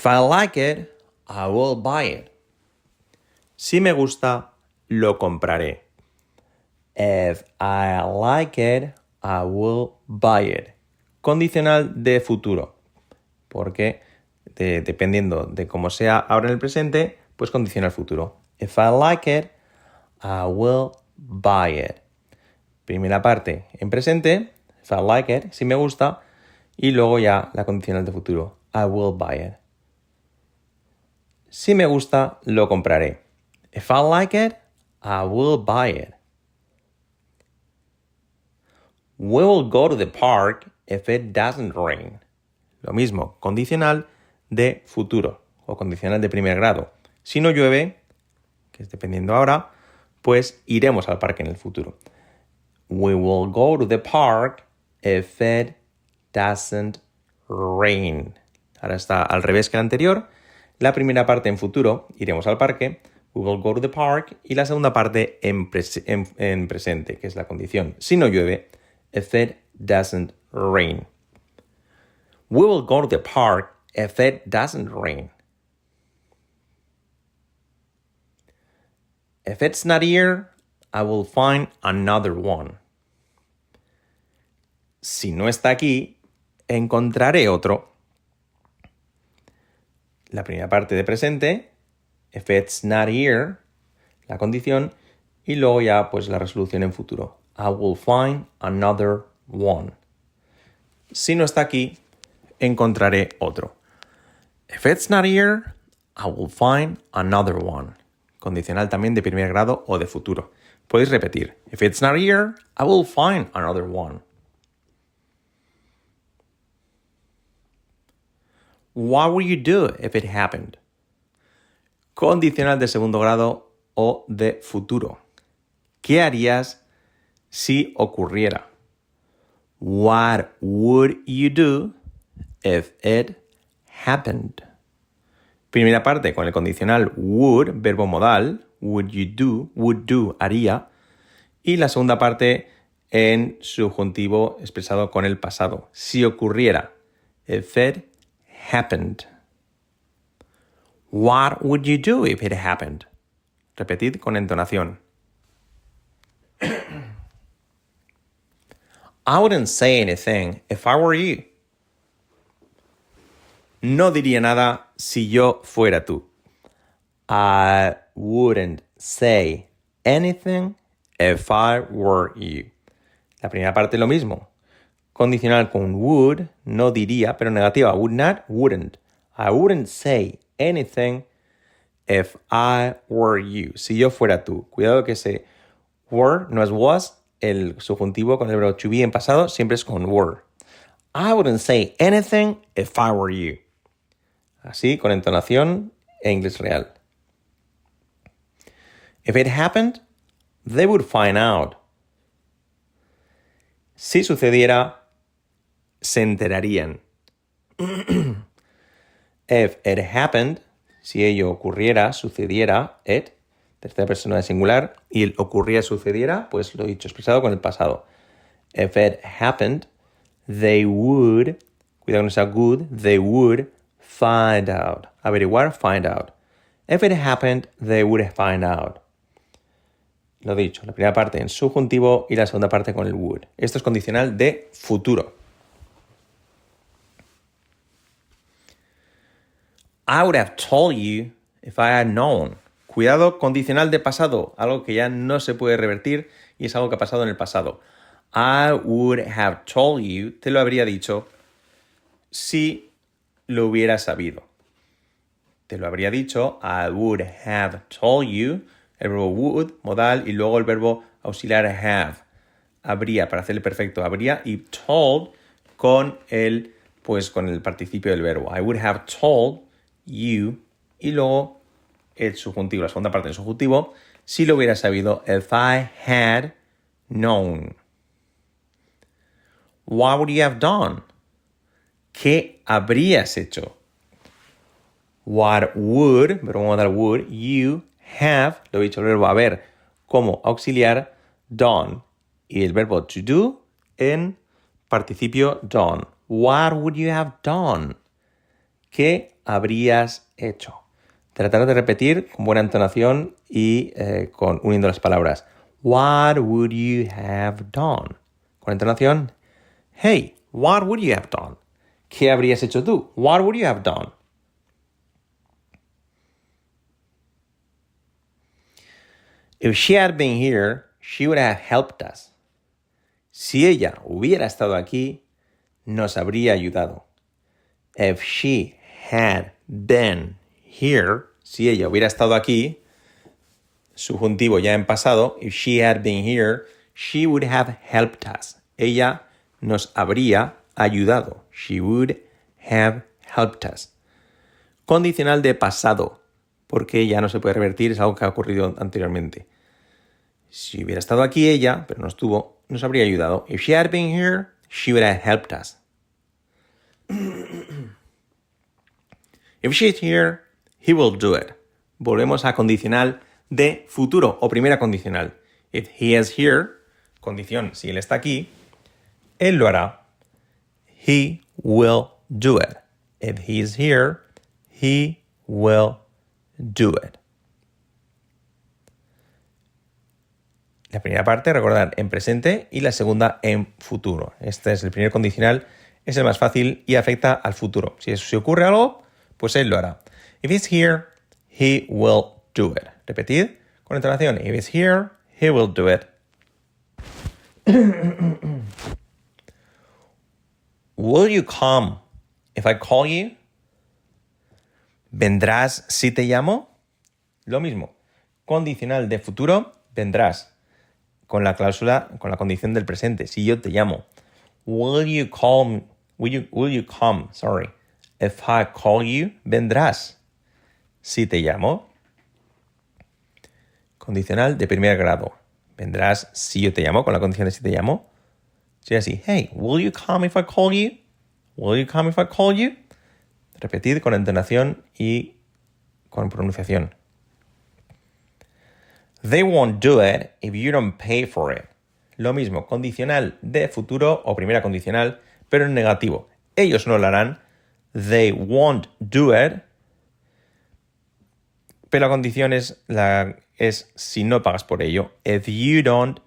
If I like it, I will buy it. Si me gusta, lo compraré. If I like it, I will buy it. Condicional de futuro. Porque dependiendo de cómo sea ahora en el presente, pues condiciona el futuro. If I like it, I will buy it. Primera parte en presente, if I like it, si me gusta, y luego ya la condicional de futuro, I will buy it. Si me gusta, lo compraré. If I like it, I will buy it. We will go to the park if it doesn't rain. Lo mismo, condicional de futuro o condicional de primer grado. Si no llueve, que es dependiendo ahora, pues iremos al parque en el futuro. We will go to the park if it doesn't rain. Ahora está al revés que el anterior. La primera parte en futuro, iremos al parque. We will go to the park. Y la segunda parte en, en presente, que es la condición. Si no llueve, if it doesn't rain. We will go to the park if it doesn't rain. If it's not here, I will find another one. Si no está aquí, encontraré otro. La primera parte de presente, if it's not here, la condición, y luego ya pues la resolución en futuro. I will find another one. Si no está aquí, encontraré otro. If it's not here, I will find another one. Condicional también de primer grado o de futuro. Podéis repetir. If it's not here, I will find another one. What would you do if it happened? Condicional de segundo grado o de futuro. ¿Qué harías si ocurriera? What would you do if it happened. Primera parte con el condicional would, verbo modal, would you do, would do, haría. Y la segunda parte en subjuntivo expresado con el pasado. Si ocurriera, if it happened. What would you do if it happened? Repetid con entonación. I wouldn't say anything if I were you. No diría nada si yo fuera tú. I wouldn't say anything if I were you. La primera parte lo mismo. Condicional con would, no diría, pero negativa. Would not, wouldn't. I wouldn't say anything if I were you. Si yo fuera tú. Cuidado que ese were no es was. El subjuntivo con el verbo to be en pasado siempre es con were. I wouldn't say anything if I were you. Así, con entonación e inglés real. If it happened, they would find out. Si sucediera, se enterarían. If it happened, si ello ocurriera, sucediera, it, tercera persona de singular, y el ocurría, sucediera, pues lo he dicho, expresado con el pasado. If it happened, they would, cuidado con esa good, they would Find out. Averiguar, find out. If it happened, they would find out. Lo dicho, la primera parte en subjuntivo y la segunda parte con el would. Esto es condicional de futuro. I would have told you if I had known. Cuidado, condicional de pasado, algo que ya no se puede revertir y es algo que ha pasado en el pasado. I would have told you, te lo habría dicho si lo hubiera sabido. Te lo habría dicho, I would have told you, el verbo would, modal, y luego el verbo auxiliar have. Habría, para hacer el perfecto, habría, y told con el, pues con el participio del verbo. I would have told you, y luego el subjuntivo, la segunda parte del subjuntivo, si lo hubiera sabido, if I had known. What would you have done? ¿Qué habrías hecho? What would, pero vamos a dar would, you have, lo he dicho el verbo haber como auxiliar, done. Y el verbo to do en participio done. What would you have done? ¿Qué habrías hecho? Tratar de repetir con buena entonación y eh, con uniendo las palabras. What would you have done? Con entonación. Hey, what would you have done? ¿Qué habrías hecho tú? What would you have done? If she had been here, she would have helped us. Si ella hubiera estado aquí, nos habría ayudado. If she had been here, si ella hubiera estado aquí, subjuntivo ya en pasado, if she had been here, she would have helped us. Ella nos habría ayudado. She would have helped us. Condicional de pasado, porque ya no se puede revertir, es algo que ha ocurrido anteriormente. Si hubiera estado aquí ella, pero no estuvo, nos habría ayudado. If she had been here, she would have helped us. If she's here, he will do it. Volvemos a condicional de futuro o primera condicional. If he is here, condición, si él está aquí, él lo hará. He will do it. If he is here, he will do it. La primera parte, recordar, en presente y la segunda en futuro. Este es el primer condicional, es el más fácil y afecta al futuro. Si, si ocurre algo, pues él lo hará. If he's here, he will do it. Repetid con entonación. If he's here, he will do it. will you come if I call you? ¿Vendrás si te llamo? Lo mismo. Condicional de futuro, vendrás. Con la cláusula, con la condición del presente. Si yo te llamo. Will you call Will you, will you come? Sorry. If I call you, vendrás. Si te llamo. Condicional de primer grado. Vendrás si yo te llamo, con la condición de si te llamo. Sería así. Hey, will you come if I call you? Will you come if I call you? Repetid con entonación y con pronunciación. They won't do it if you don't pay for it. Lo mismo, condicional de futuro o primera condicional, pero en negativo. Ellos no lo harán they won't do it. Pero la condición es, la, es si no pagas por ello. If you don't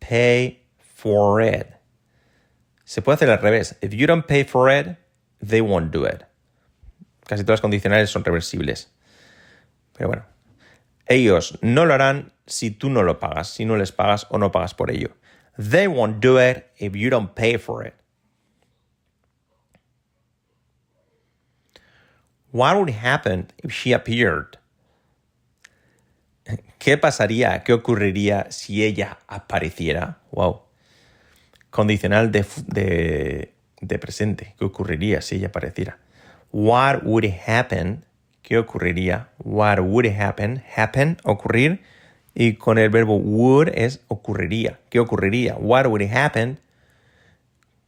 pay for it. Se puede hacer al revés. If you don't pay for it, they won't do it. Casi todas las condicionales son reversibles. Pero bueno. Ellos no lo harán si tú no lo pagas, si no les pagas o no pagas por ello. They won't do it if you don't pay for it. What would happen if she appeared? ¿Qué pasaría? ¿Qué ocurriría si ella apareciera? Wow. Condicional de, de, de presente. ¿Qué ocurriría si ella apareciera? What would happen? ¿Qué ocurriría? What would happen? Happen, ocurrir. Y con el verbo would es ocurriría. ¿Qué ocurriría? What would happen?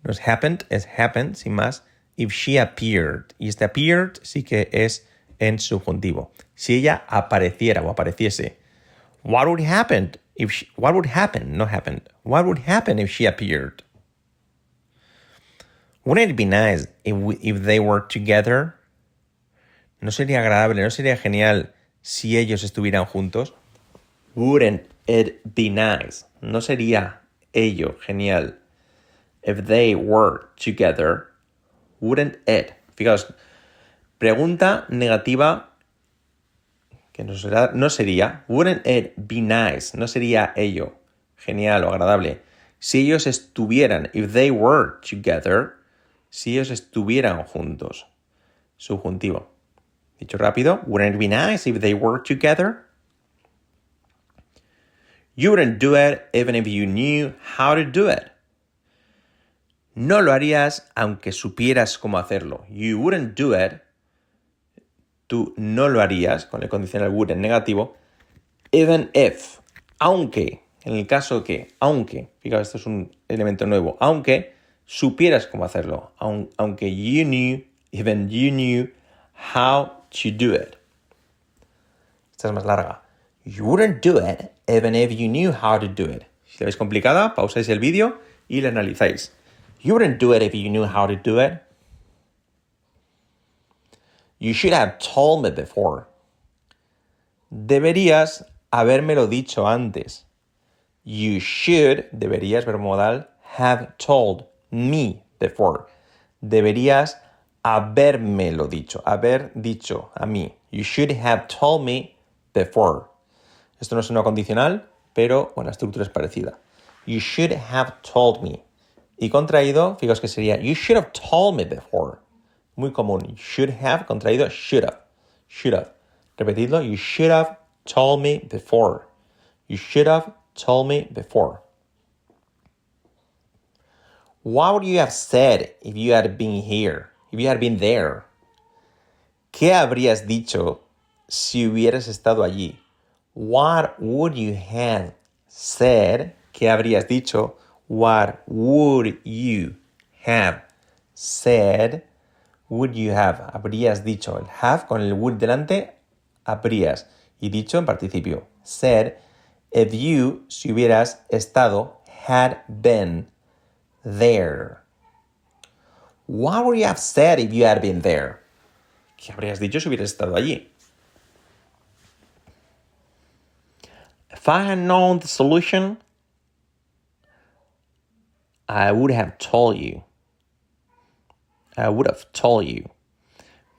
No es happened, es happen, sin más if she appeared. Y este appeared sí que es en subjuntivo. Si ella apareciera o apareciese. What would happen if she, what would happen? No happened. What would happen if she appeared? Wouldn't it be nice if, we, if they were together? ¿No sería agradable, no sería genial si ellos estuvieran juntos? Wouldn't it be nice? ¿No sería ello genial if they were together? Wouldn't it. Fijaos, pregunta negativa que no, será, no sería, wouldn't it be nice, no sería ello genial o agradable. Si ellos estuvieran, if they were together, si ellos estuvieran juntos. Subjuntivo. Dicho rápido, wouldn't it be nice if they were together? You wouldn't do it even if you knew how to do it. No lo harías aunque supieras cómo hacerlo. You wouldn't do it. Tú no lo harías, con el condicional would en negativo. Even if. Aunque. En el caso que, aunque, fíjate, esto es un elemento nuevo, aunque supieras cómo hacerlo, aunque you knew, even you knew how to do it. Esta es más larga. You wouldn't do it even if you knew how to do it. Si la veis complicada, pausáis el vídeo y la analizáis. You wouldn't do it if you knew how to do it. You should have told me before. Deberías habérmelo dicho antes. You should, deberías, verbo modal, have told me before. Deberías habérmelo dicho, haber dicho a mí. You should have told me before. Esto no es una condicional, pero bueno, la estructura es parecida. You should have told me. Y contraído, fijaos que sería You should have told me before. Muy común. Should have, contraído, should have. Should have. Repetidlo. You should have told me before. You should have told me before. What would you have said if you had been here? If you had been there? ¿Qué habrías dicho si hubieras estado allí? What would you have said? ¿Qué habrías dicho? What would you have said? Would you have? Habrías dicho. El have con el would delante, habrías. Y dicho en participio. Said, if you, si hubieras estado, had been there. What would you have said if you had been there? ¿Qué habrías dicho si hubieras estado allí? If I had known the solution, I would have told you. I would have told you.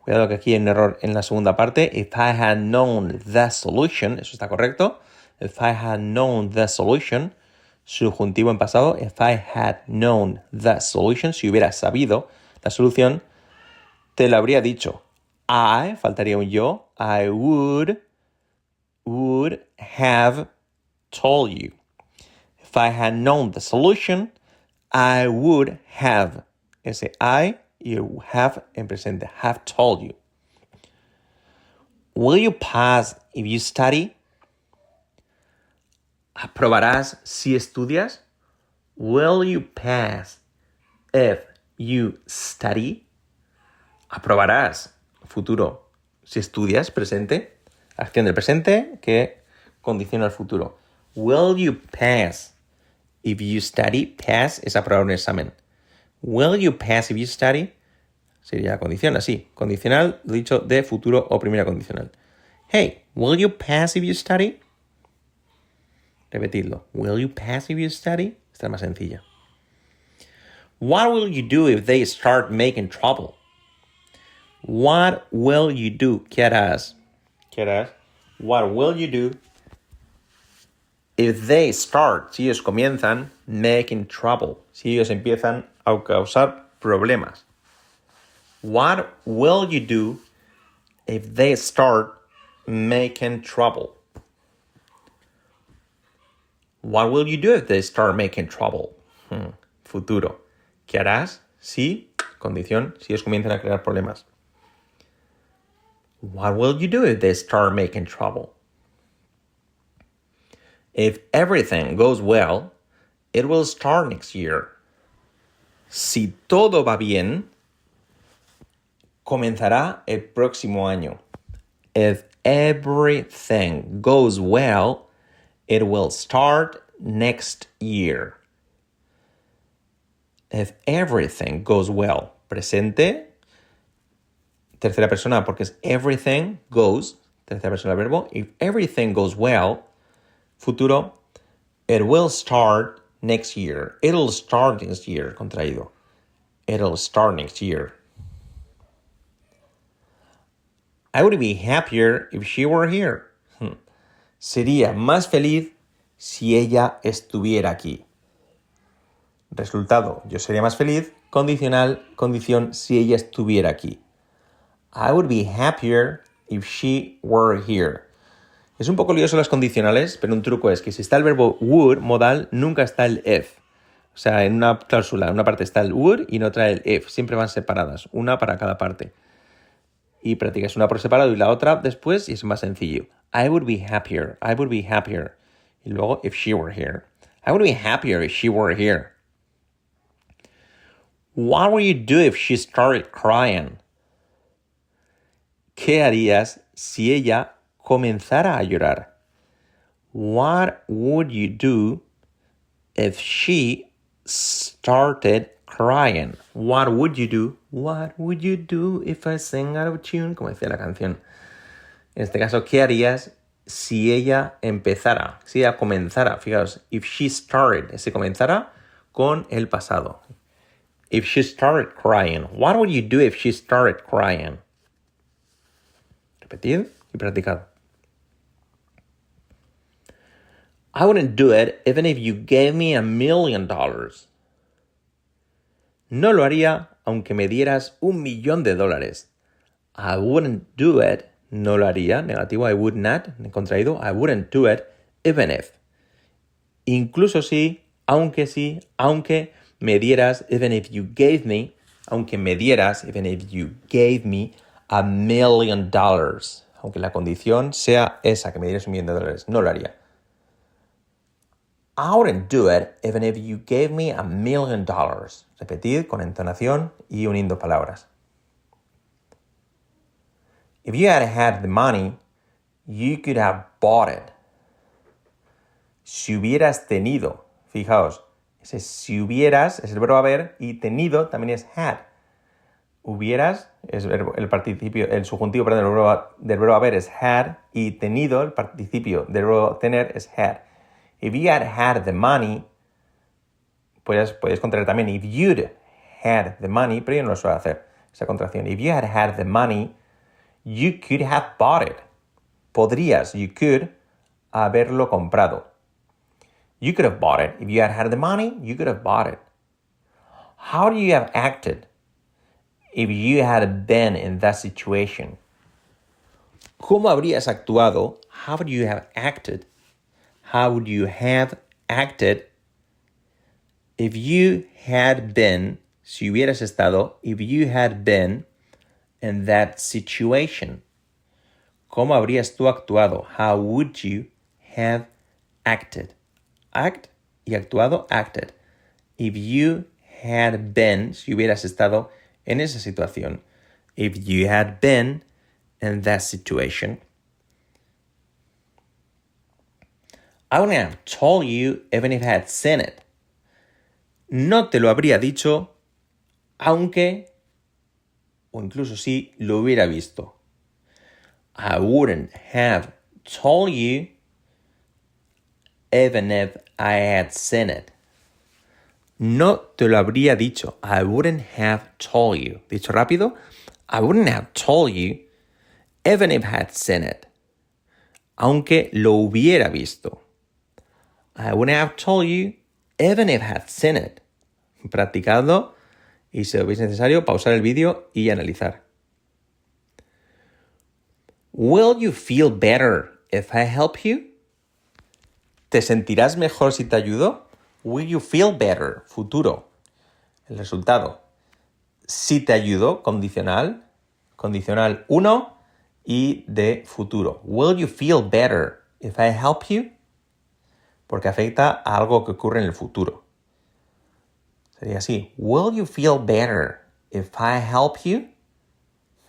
Cuidado que aquí hay un error en la segunda parte. If I had known the solution, eso está correcto. If I had known the solution, subjuntivo en pasado. If I had known the solution, si hubiera sabido la solución, te lo habría dicho. I, faltaría un yo. I would, would have told you. If I had known the solution, I would have. Ese I you have en presente. Have told you. Will you pass if you study? ¿Aprobarás si estudias? Will you pass if you study? Aprobarás, futuro, si estudias, presente. Acción del presente que condiciona el futuro. Will you pass if you study? Pass es aprobar un examen. Will you pass if you study? Sería condición así. Condicional, dicho de futuro o primera condicional. Hey, will you pass if you study? Repetidlo. Will you pass if you study? Esta es más sencilla. What will you do if they start making trouble? What will you do? ¿Qué harás? ¿Qué harás? What will you do if they start? Si ellos comienzan making trouble. Si ellos empiezan a causar problemas. What will you do if they start making trouble? What will you do if they start making trouble? Hmm. Futuro. ¿Qué harás si, condición, si ellos comienzan a crear problemas? What will you do if they start making trouble? If everything goes well, it will start next year. Si todo va bien, comenzará el próximo año. If everything goes well, it will start next year. If everything goes well, presente, tercera persona porque es everything goes, tercera persona del verbo. If everything goes well, futuro, it will start next year. It'll start next year, contraído. It'll start next year. I would be happier if she were here. Hmm. Sería más feliz si ella estuviera aquí. Resultado, yo sería más feliz. Condicional, condición, si ella estuviera aquí. I would be happier if she were here. Es un poco lioso las condicionales, pero un truco es que si está el verbo would, modal, nunca está el if. O sea, en una cláusula, en una parte está el would y en otra el if. Siempre van separadas, una para cada parte. Y practicas una por separado y la otra después y es más sencillo. I would be happier. I would be happier. Y luego, if she were here. I would be happier if she were here. What would you do if she started crying? ¿Qué harías si ella comenzara a llorar? What would you do if she started crying. What would you do? What would you do if I sang out of tune? Como decía la canción. En este caso, ¿qué harías si ella empezara? Si ella comenzara. Fijaos, if she started, si comenzara con el pasado. If she started crying. What would you do if she started crying? Repetid y practicad. I wouldn't do it even if you gave me a million dollars. No lo haría aunque me dieras un millón de dólares. I wouldn't do it. No lo haría. Negativo. I would not. Contraído. I wouldn't do it even if. Incluso si, aunque si, aunque me dieras, even if you gave me, aunque me dieras, even if you gave me a million dollars. Aunque la condición sea esa, que me dieras un millón de dólares. No lo haría. I wouldn't do it even if you gave me a million dollars. Repetid con entonación y uniendo palabras. If you had had the money, you could have bought it. Si hubieras tenido, fijaos, ese si hubieras es el verbo haber y tenido también es had. Hubieras es el participio, el subjuntivo perdón, del verbo, del verbo haber es had y tenido, el participio del verbo tener es had. If you had had the money, puedes, puedes contraer también if you'd had the money, pero yo no lo suelo hacer, esa contracción. If you had had the money, you could have bought it. Podrías, you could, haberlo comprado. You could have bought it. If you had had the money, you could have bought it. How do you have acted if you had been in that situation? ¿Cómo habrías actuado? How would you have acted how would you have acted if you had been, si hubieras estado, if you had been in that situation? ¿Cómo habrías tú actuado? How would you have acted? Act y actuado, acted. If you had been, si hubieras estado en esa situación. If you had been in that situation. I wouldn't have told you even if I had seen it. No te lo habría dicho aunque o incluso si lo hubiera visto. I wouldn't have told you even if I had seen it. No te lo habría dicho. I wouldn't have told you. Dicho rápido. I wouldn't have told you even if I had seen it. Aunque lo hubiera visto. I wouldn't have told you even if I had seen it. Practicadlo y si lo veis necesario, pausar el vídeo y analizar. Will you feel better if I help you? ¿Te sentirás mejor si te ayudo? Will you feel better? Futuro. El resultado. Si te ayudo, condicional. Condicional 1 y de futuro. Will you feel better if I help you? Porque afecta a algo que ocurre en el futuro. Sería así. Will you feel better if I help you?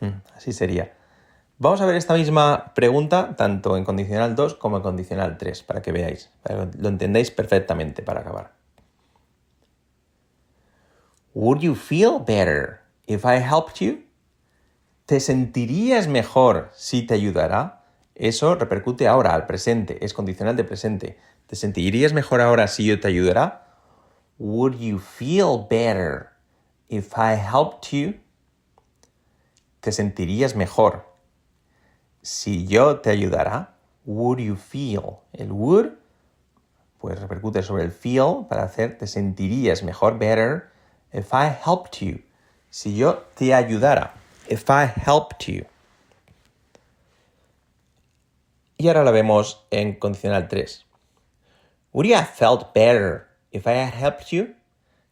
Hmm, así sería. Vamos a ver esta misma pregunta tanto en condicional 2 como en condicional 3 para que veáis, para que lo entendáis perfectamente para acabar. Would you feel better if I helped you? ¿Te sentirías mejor si te ayudara? Eso repercute ahora, al presente, es condicional de presente. ¿Te sentirías mejor ahora si yo te ayudara? Would you feel better if I helped you? ¿Te sentirías mejor si yo te ayudara? Would you feel? El would pues repercute sobre el feel para hacer te sentirías mejor, better, if I helped you. Si yo te ayudara. If I helped you. Y ahora la vemos en condicional 3. Would you have felt better if I had helped you?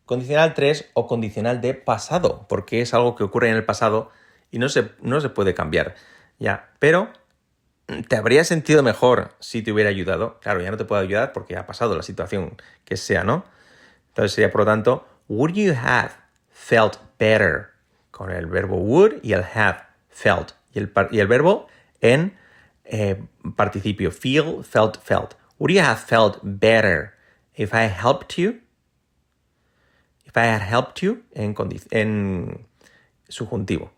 Condicional 3 o condicional de pasado, porque es algo que ocurre en el pasado y no se, no se puede cambiar. Ya, pero ¿te habría sentido mejor si te hubiera ayudado? Claro, ya no te puedo ayudar porque ha pasado la situación que sea, ¿no? Entonces sería, por lo tanto, would you have felt better? Con el verbo would y el have felt. Y el, y el verbo en eh, participio, feel, felt, felt. Would you have felt better if I helped you? If I had helped you en, en subjuntivo.